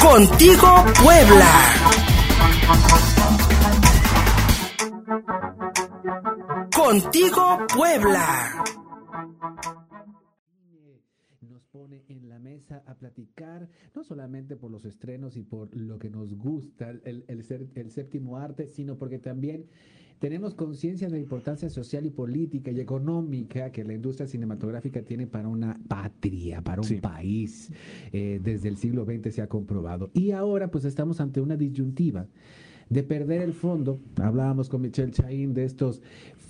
Contigo Puebla. Contigo Puebla. Nos pone en la mesa a platicar, no solamente por los estrenos y por lo que nos gusta, el, el, el séptimo arte, sino porque también tenemos conciencia de la importancia social y política y económica que la industria cinematográfica tiene para una patria, para un Sí. país. Eh, desde el siglo XX se ha comprobado. Y ahora pues estamos ante una disyuntiva de perder el fondo. Hablábamos con Michelle Chaín de estos,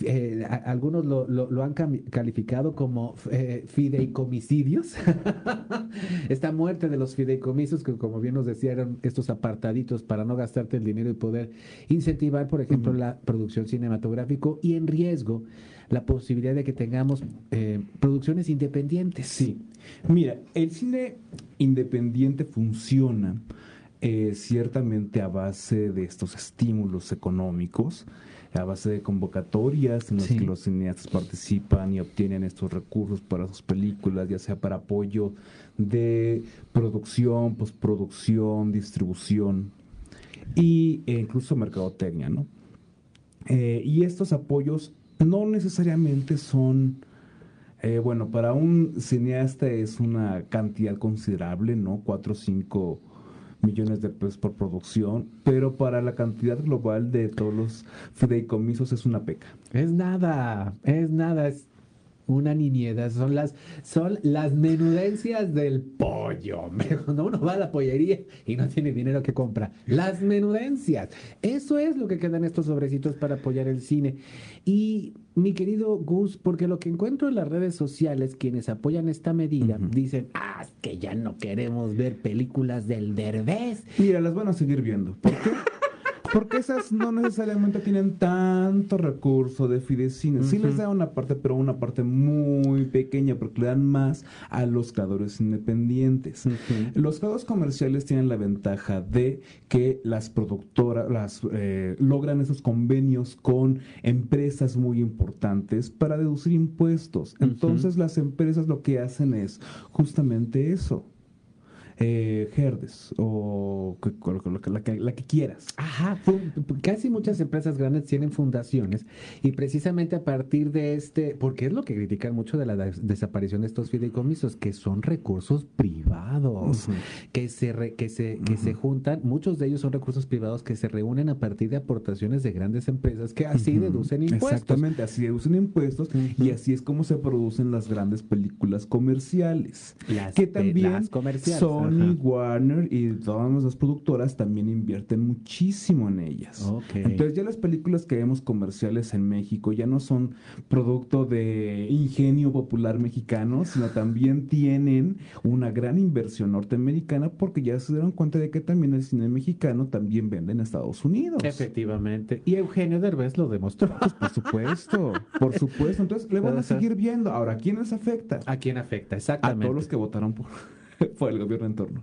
eh, a- algunos lo, lo- lo han calificado como eh, fideicomicidios. Esta muerte de los fideicomisos, que como bien nos decían, estos apartaditos para no gastarte el dinero y poder incentivar, por ejemplo, la producción cinematográfica y en riesgo la posibilidad de que tengamos eh, producciones independientes. Sí. Mira, el cine independiente funciona eh, ciertamente a base de estos estímulos económicos, a base de convocatorias en las Sí. que los cineastas participan y obtienen estos recursos para sus películas, ya sea para apoyo de producción, postproducción, distribución y e incluso mercadotecnia, ¿no? Eh, y estos apoyos no necesariamente son, eh, bueno, para un cineasta es una cantidad considerable, ¿no? 4 o 5 millones de pesos por producción, pero para la cantidad global de todos los fideicomisos es una peca. Es nada, es nada, es una niñedad, son las, son las menudencias del pollo. Cuando uno va a la pollería y no tiene dinero que compra, las menudencias. Eso es lo que quedan estos sobrecitos para apoyar el cine. Y mi querido Gus, porque lo que encuentro en las redes sociales, quienes apoyan esta medida, dicen, ah, es que ya no queremos ver películas del Derbez. Mira, las van a seguir viendo. ¿Por qué? Porque esas no necesariamente tienen tanto recurso de fidecines. Sí les da una parte, pero una parte muy pequeña, porque le dan más a los creadores independientes. Los creadores comerciales tienen la ventaja de que las productoras las, eh, logran esos convenios con empresas muy importantes para deducir impuestos. Entonces las empresas lo que hacen es justamente eso. Eh, Herdes o la, que- la quieras. Ajá, casi muchas empresas grandes tienen fundaciones y precisamente a partir de este, porque es lo que critican mucho de la des- desaparición de estos fideicomisos, que son recursos privados, que se re- que se que se juntan, muchos de ellos son recursos privados que se reúnen a partir de aportaciones de grandes empresas que así deducen impuestos. Exactamente, así deducen impuestos y así es como se producen las grandes películas comerciales. Las que también las comerciales, Sony. Warner y todas las productoras también invierten muchísimo en ellas. Ok. Entonces ya las películas que vemos comerciales en México ya no son producto de ingenio popular mexicano, sino también tienen una gran inversión norteamericana porque ya se dieron cuenta de que también el cine mexicano también vende en Estados Unidos. Efectivamente. Y Eugenio Derbez lo demostró. Por supuesto, por supuesto. Entonces le van a seguir viendo. Ahora, ¿a quién les afecta? ¿A quién afecta? A Exactamente. todos los que votaron por, por el gobierno en torno.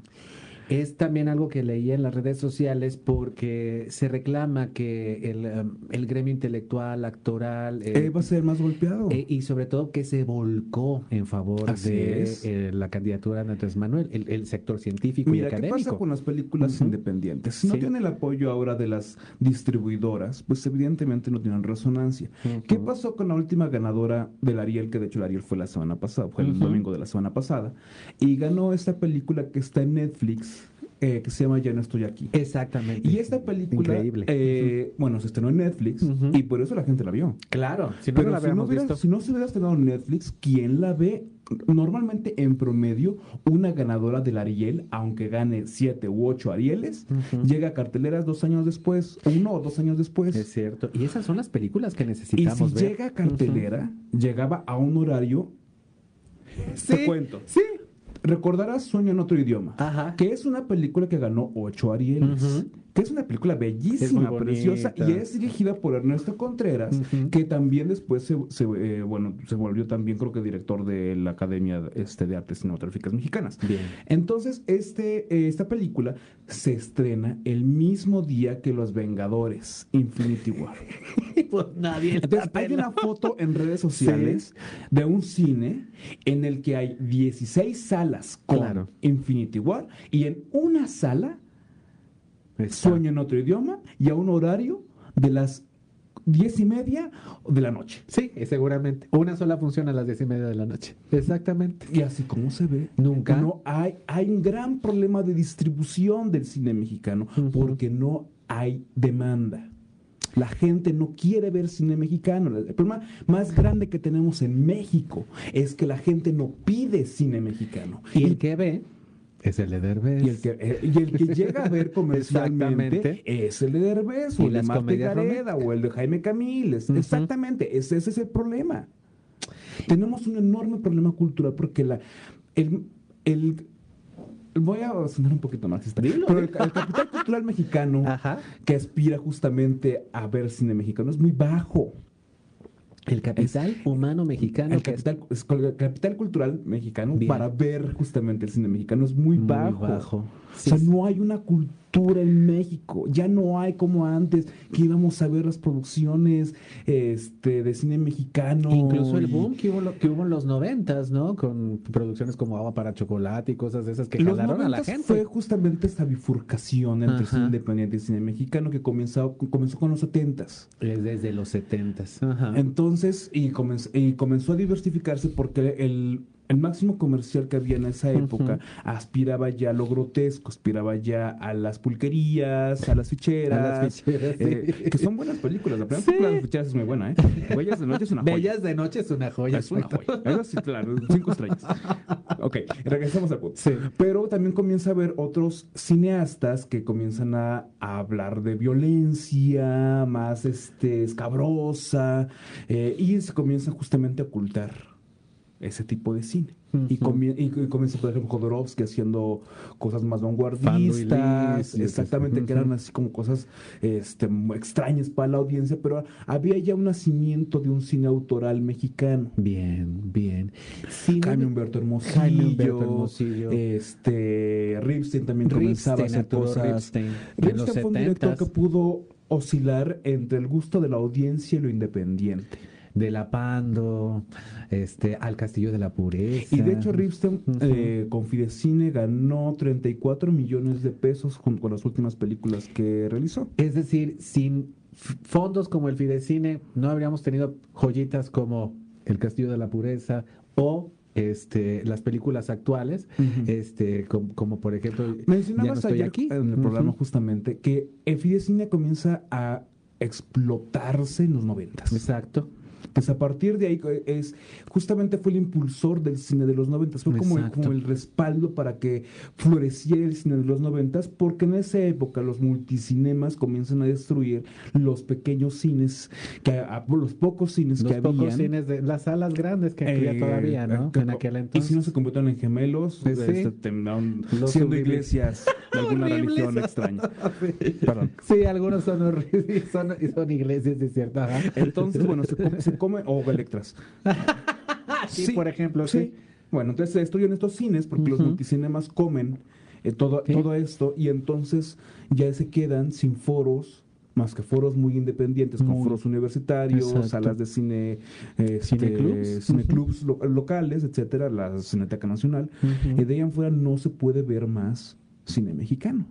Es también algo que leía en las redes sociales porque se reclama que el, um, el gremio intelectual, actoral eh, Eh, va a ser más golpeado. eh, y sobre todo que se volcó en favor Así de eh, la candidatura de Andrés Manuel, el, el sector científico Mira, y ¿qué académico. pasa con las películas independientes? Si no Sí. tienen el apoyo ahora de las distribuidoras, pues evidentemente no tienen resonancia. ¿Qué pasó con la última ganadora del Ariel, que de hecho el Ariel fue la semana pasada, fue el domingo de la semana pasada, y ganó esta película que está en Netflix, eh, que se llama Ya no estoy aquí. Exactamente. Y esta película, Increíble. eh, bueno, se estrenó en Netflix Ujú. y por eso la gente la vio. Claro, si no, Pero no la si, no hubiera, visto. si no se hubiera estrenado en Netflix, ¿quién la ve? Normalmente, en promedio, una ganadora del Ariel, aunque gane siete u ocho Arieles, Ujú. llega a carteleras dos años después, uno o dos años después. Es cierto. Y esas son las películas que y necesitamos si ver. llega a cartelera, llegaba a un horario. Sí, Te cuento. Sí. Recordarás Sueño en otro idioma. Ajá. Que es una película que ganó ocho Arieles. Que es una película bellísima, preciosa, y es dirigida por Ernesto Contreras, que también después se, se, eh, bueno, se volvió también creo que director de la Academia este, de Artes Cinematográficas Mexicanas. Bien. Entonces, este, eh, esta película se estrena el mismo día que Los Vengadores, Infinity War. pues nadie Entonces, hay una foto en redes sociales de un cine en el que hay 16 salas con Claro. Infinity War y en una sala Sueño en otro idioma y a un horario de las diez y media de la noche. Sí, seguramente. Una sola función a las diez y media de la noche. Exactamente. Y así como se ve, Nunca. no hay, hay un gran problema de distribución del cine mexicano porque no hay demanda. La gente no quiere ver cine mexicano. El problema más grande que tenemos en México es que la gente no pide cine mexicano. Y el que ve es el de Derbez. Y el que, eh, y el que llega a ver comercialmente es el de Derbez, Y o el de comedias Gareda, o el de Jaime Camil. es- Ujú. Exactamente, ese, ese es el problema. Tenemos un enorme problema cultural porque la, el, el- voy a sonar un poquito marxista, pero el, capital cultural mexicano Ajá. que aspira justamente a ver cine mexicano es muy bajo. El capital humano mexicano. El capital, es- el capital cultural mexicano Bien. para ver justamente el cine mexicano es muy, muy bajo. bajo. O sea, no hay una cultura en México. Ya no hay como antes que íbamos a ver las producciones este, de cine mexicano. Incluso el y- boom que hubo, lo- que hubo en los noventas, ¿no? Con producciones como Agua para Chocolate y cosas de esas que Los jalaron a la 90s gente. fue justamente esta bifurcación entre Ajá. cine independiente y cine mexicano que comenzó, comenzó con los setentas. Es desde los setentas. Entonces, y comenzó, y comenzó a diversificarse porque el, el máximo comercial que había en esa época aspiraba ya a lo grotesco, aspiraba ya a las pulquerías, a las ficheras. A las ficheras, sí. eh, que son buenas películas. La primera Sí. película de las ficheras es muy buena, ¿eh? Bellas de Noche es una joya. Bellas de noche es una joya. Es una joya. Eso sí, claro, cinco estrellas. Ok, regresamos al punto. Sí. Pero también comienza a haber otros cineastas que comienzan a, a hablar de violencia más este, escabrosa eh, y se comienza justamente a ocultar ese tipo de cine. Y, Ujú. comie- y- y comienza, por ejemplo, Jodorowsky haciendo cosas más vanguardistas, exactamente, que eran así como cosas este, extrañas para la audiencia, pero había ya un nacimiento de un cine autoral mexicano. Bien, bien. Cine- Jaime Humberto Hermosillo, Jaime Humberto Hermosillo. este Ripstein también comenzaba a hacer cosas. Ripstein, Ripstein fue un director 70s. que pudo oscilar entre el gusto de la audiencia y lo independiente. De la Pando, este, al Castillo de la Pureza. Y de hecho Ripstein eh, con Fidecine ganó 34 millones de pesos con, con las últimas películas que realizó. Es decir, sin fondos como el Fidecine, no habríamos tenido joyitas como El Castillo de la Pureza o este, las películas actuales, este, com- como, por ejemplo, no Mencionabas estoy ayer aquí. en el programa justamente que el Fidecine comienza a explotarse en los noventas. Exacto. Pues a partir de ahí eh, es justamente fue el impulsor del cine de los noventas, fue como el, Exacto. como el respaldo para que floreciera el cine de los noventas, porque en esa época los multicinemas comienzan a destruir los pequeños cines, que a- los pocos cines Los que pocos habían. cines de las salas grandes que había eh, todavía, ¿no? que- en aquel Y entonces. si no se convirtieron en gemelos, Pues sí. este, Los siendo iglesias de alguna religión extraña. Sí. Perdón. Sí, algunos son horribles, son, son iglesias, es cierto. ajá. Entonces, bueno, se se come o Electras. Sí, por ejemplo, sí. sí. Bueno, entonces se destruyen estos cines porque los multicinemas comen eh, todo, Sí. todo esto y entonces ya se quedan sin foros más que foros muy independientes, con Muy. foros universitarios, Exacto. salas de cine, este, Cineclubs. cineclubs lo- locales, etcétera, la Cineteca Nacional. Ujú. Y de ahí en fuera no se puede ver más cine mexicano.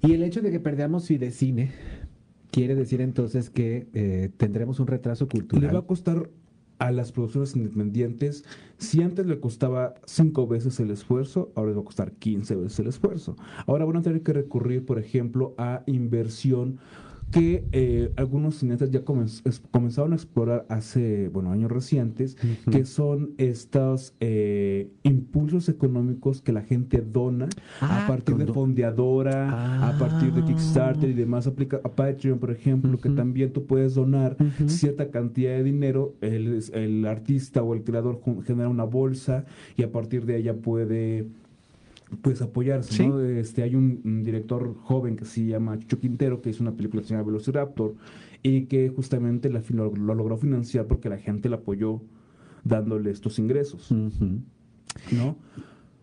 Y el hecho de que perdamos Fidecine quiere decir entonces que eh, tendremos un retraso Le cultural. va a costar a las producciones independientes, si antes le costaba cinco veces el esfuerzo, ahora les va a costar 15 veces el esfuerzo. Ahora van a tener que recurrir, por ejemplo, a inversión que eh, algunos cineastas ya comenz- es- comenzaron a explorar hace, bueno, años recientes, que son estos eh, impulsos económicos que la gente dona Ah, a partir de fondeadora, a partir de Ah. Kickstarter y demás, aplica a Patreon, por ejemplo, que también tú puedes donar cierta cantidad de dinero, el, el artista o el creador genera una bolsa y a partir de ella puede pues apoyarse, Sí. ¿no? Este, hay un, un director joven que se llama Chucho Quintero que hizo una película que se llama Velociraptor y que justamente la, lo, lo logró financiar porque la gente la apoyó dándole estos ingresos. ¿no?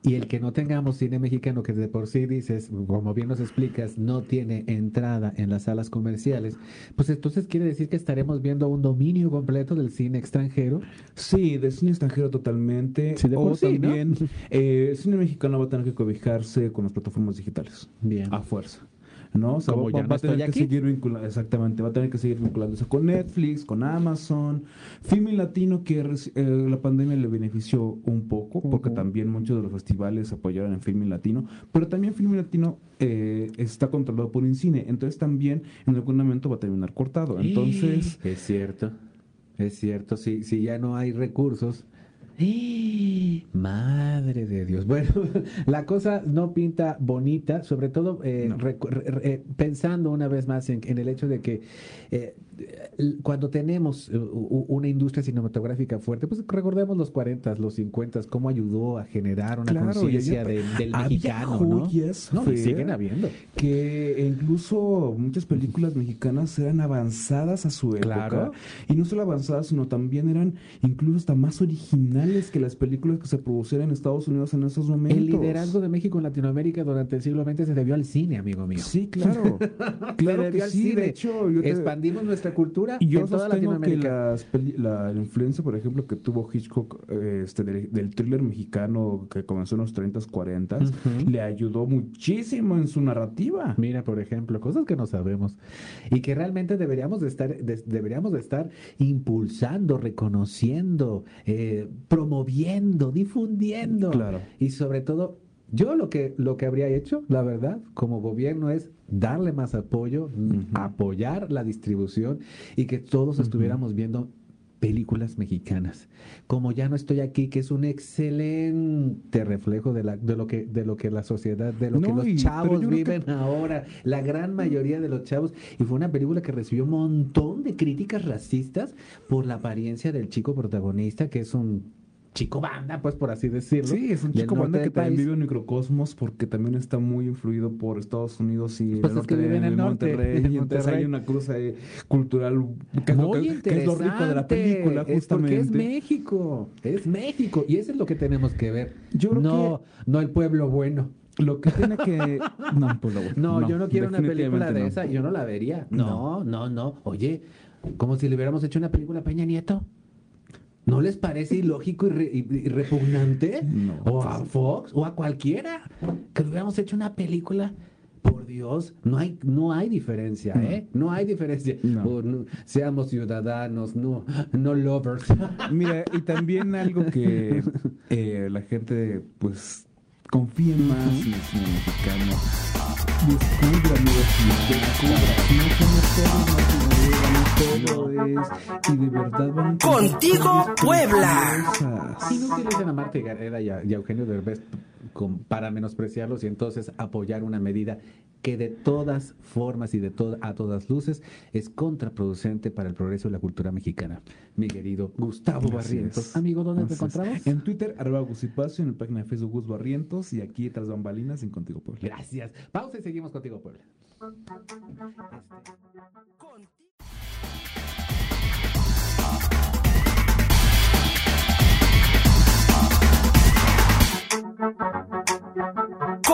Y el que no tengamos cine mexicano, que de por sí dices, como bien nos explicas, no tiene entrada en las salas comerciales, pues entonces quiere decir que estaremos viendo un dominio completo del cine extranjero. Sí, de cine extranjero totalmente. Sí, de por o sí, ¿no? también eh, el cine mexicano va a tener que cobijarse con las plataformas digitales. Bien. A fuerza. ¿No? O sea, Como va, ya va no a tener estoy que aquí. seguir vinculando, exactamente, va a tener que seguir vinculándose con Netflix, con Amazon, Filmin Latino, que reci- eh, la pandemia le benefició un poco, porque también muchos de los festivales apoyaron en Filmin Latino, pero también Filmin Latino eh, está controlado por Incine, entonces también en algún momento va a terminar cortado. Entonces, Es cierto, es cierto, si, si ya no hay recursos. Madre de Dios. Bueno, la cosa no pinta bonita, sobre todo eh, No. recu- re- re- eh, pensando una vez más en, en el hecho de que eh, cuando tenemos eh, una industria cinematográfica fuerte, pues recordemos los 40, los 50, cómo ayudó a generar una Claro, conciencia de- del mexicano, ¿no? joyas, No, y siguen habiendo. que incluso muchas películas mexicanas eran avanzadas a su época. Claro. Y no solo avanzadas, sino también eran incluso hasta más originales que las películas que se producían en Estados Unidos en esos momentos. El liderazgo de México en Latinoamérica durante el siglo XX se debió al cine, amigo mío. Sí, claro. claro que sí. cine. De hecho, yo te- Expandimos nuestra cultura Y yo en toda que Latinoamérica. las peli- la, influencia, por ejemplo, que tuvo Hitchcock eh, este, del, del thriller mexicano que comenzó en los 30s, 40s, Ujú. le ayudó muchísimo en su narrativa. Mira, por ejemplo, cosas que no sabemos y que realmente deberíamos de estar, de- deberíamos de estar impulsando, reconociendo, eh, promoviendo, difundiendo. Claro. Y sobre todo, yo lo que, lo que habría hecho, la verdad, como gobierno es darle más apoyo, apoyar la distribución y que todos estuviéramos viendo películas mexicanas. Como ya no estoy aquí, que es un excelente reflejo de, la, de, lo, que, de lo que la sociedad, de lo que los chavos que- viven ahora, la gran mayoría de los chavos. Y fue una película que recibió un montón de críticas racistas por la apariencia del chico protagonista, que es un chico banda, pues por así decirlo. Sí, es un chico norte banda que también vive en microcosmos porque también está muy influido por Estados Unidos y Pues es que vive en el norte, Monterrey. en y entonces Monterrey. hay una cruz ahí cultural que es, lo, Muy que- que es lo rico de la película, Es porque es justamente. México, es México. Y eso es lo que tenemos que ver. Yo creo no, no el pueblo bueno. Lo que tiene que. No, pues, lo- No, yo no quiero una película de no. esa, yo no la vería. No, no, no. Oye, como si le hubiéramos hecho una película a Peña Nieto. ¿No les parece ilógico y, re- y- y repugnante? No. O a Fox, o a cualquiera. Que hubiéramos hecho una película. Por Dios, no hay, no hay diferencia, ¿eh? No hay diferencia. No- seamos ciudadanos, no, no lovers. Mira, y también algo que eh, la gente, pues, confía más en el cine mexicano. Descubra nuevas ideas, descubra. No somos es. Y de verdad van Contigo, Puebla. Y no utilicen a Marta Gareda y a, y a Eugenio Derbez con- para menospreciarlos y entonces apoyar una medida que de todas formas y de to- a todas luces es contraproducente para el progreso de la cultura mexicana. Mi querido Gustavo Así Barrientos. es. Amigo, ¿dónde te Así encontramos? En Twitter, arroba Gusipacio, en la página de Facebook Gus Barrientos y aquí tras bambalinas en Contigo Puebla. Gracias. Pausa y seguimos contigo, Puebla.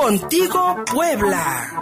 Contigo Puebla.